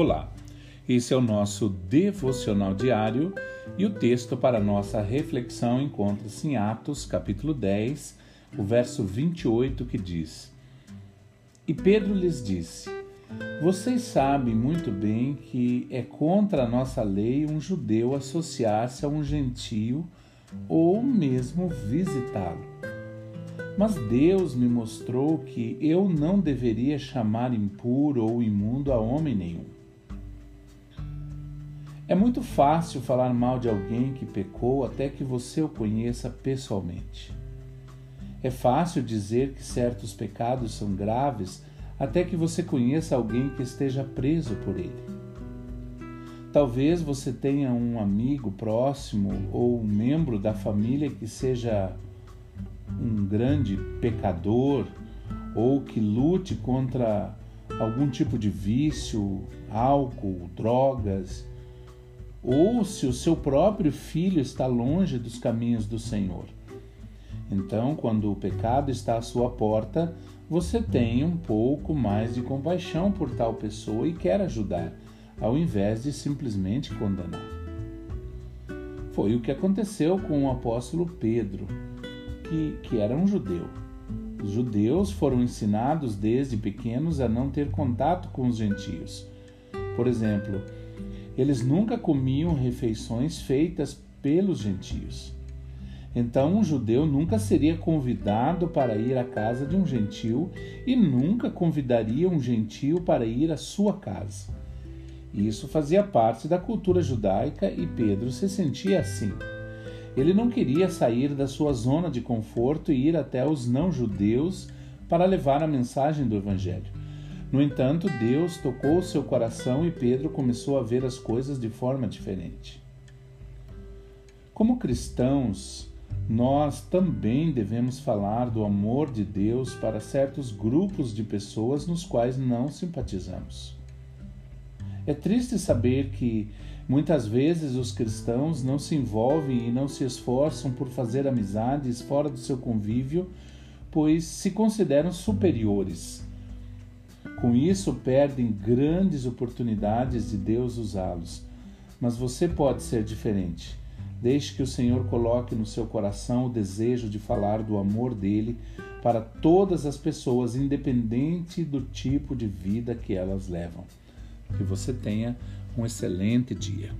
Olá, esse é o nosso devocional diário e o texto para nossa reflexão encontra-se em Atos, capítulo 10, o verso 28, que diz: E Pedro lhes disse: Vocês sabem muito bem que é contra a nossa lei um judeu associar-se a um gentio ou mesmo visitá-lo. Mas Deus me mostrou que eu não deveria chamar impuro ou imundo a homem nenhum é muito fácil falar mal de alguém que pecou até que você o conheça pessoalmente. É fácil dizer que certos pecados são graves até que você conheça alguém que esteja preso por ele. Talvez você tenha um amigo próximo ou um membro da família que seja um grande pecador ou que lute contra algum tipo de vício, álcool, drogas ou se o seu próprio filho está longe dos caminhos do Senhor. Então, quando o pecado está à sua porta, você tem um pouco mais de compaixão por tal pessoa e quer ajudar, ao invés de simplesmente condenar. Foi o que aconteceu com o apóstolo Pedro, que, que era um judeu. Os judeus foram ensinados desde pequenos a não ter contato com os gentios. Por exemplo, eles nunca comiam refeições feitas pelos gentios. Então, um judeu nunca seria convidado para ir à casa de um gentil e nunca convidaria um gentil para ir à sua casa. Isso fazia parte da cultura judaica e Pedro se sentia assim. Ele não queria sair da sua zona de conforto e ir até os não-judeus para levar a mensagem do Evangelho. No entanto, Deus tocou seu coração e Pedro começou a ver as coisas de forma diferente. Como cristãos, nós também devemos falar do amor de Deus para certos grupos de pessoas nos quais não simpatizamos. É triste saber que muitas vezes os cristãos não se envolvem e não se esforçam por fazer amizades fora do seu convívio, pois se consideram superiores com isso, perdem grandes oportunidades de Deus usá-los. Mas você pode ser diferente. Deixe que o Senhor coloque no seu coração o desejo de falar do amor dele para todas as pessoas, independente do tipo de vida que elas levam. Que você tenha um excelente dia.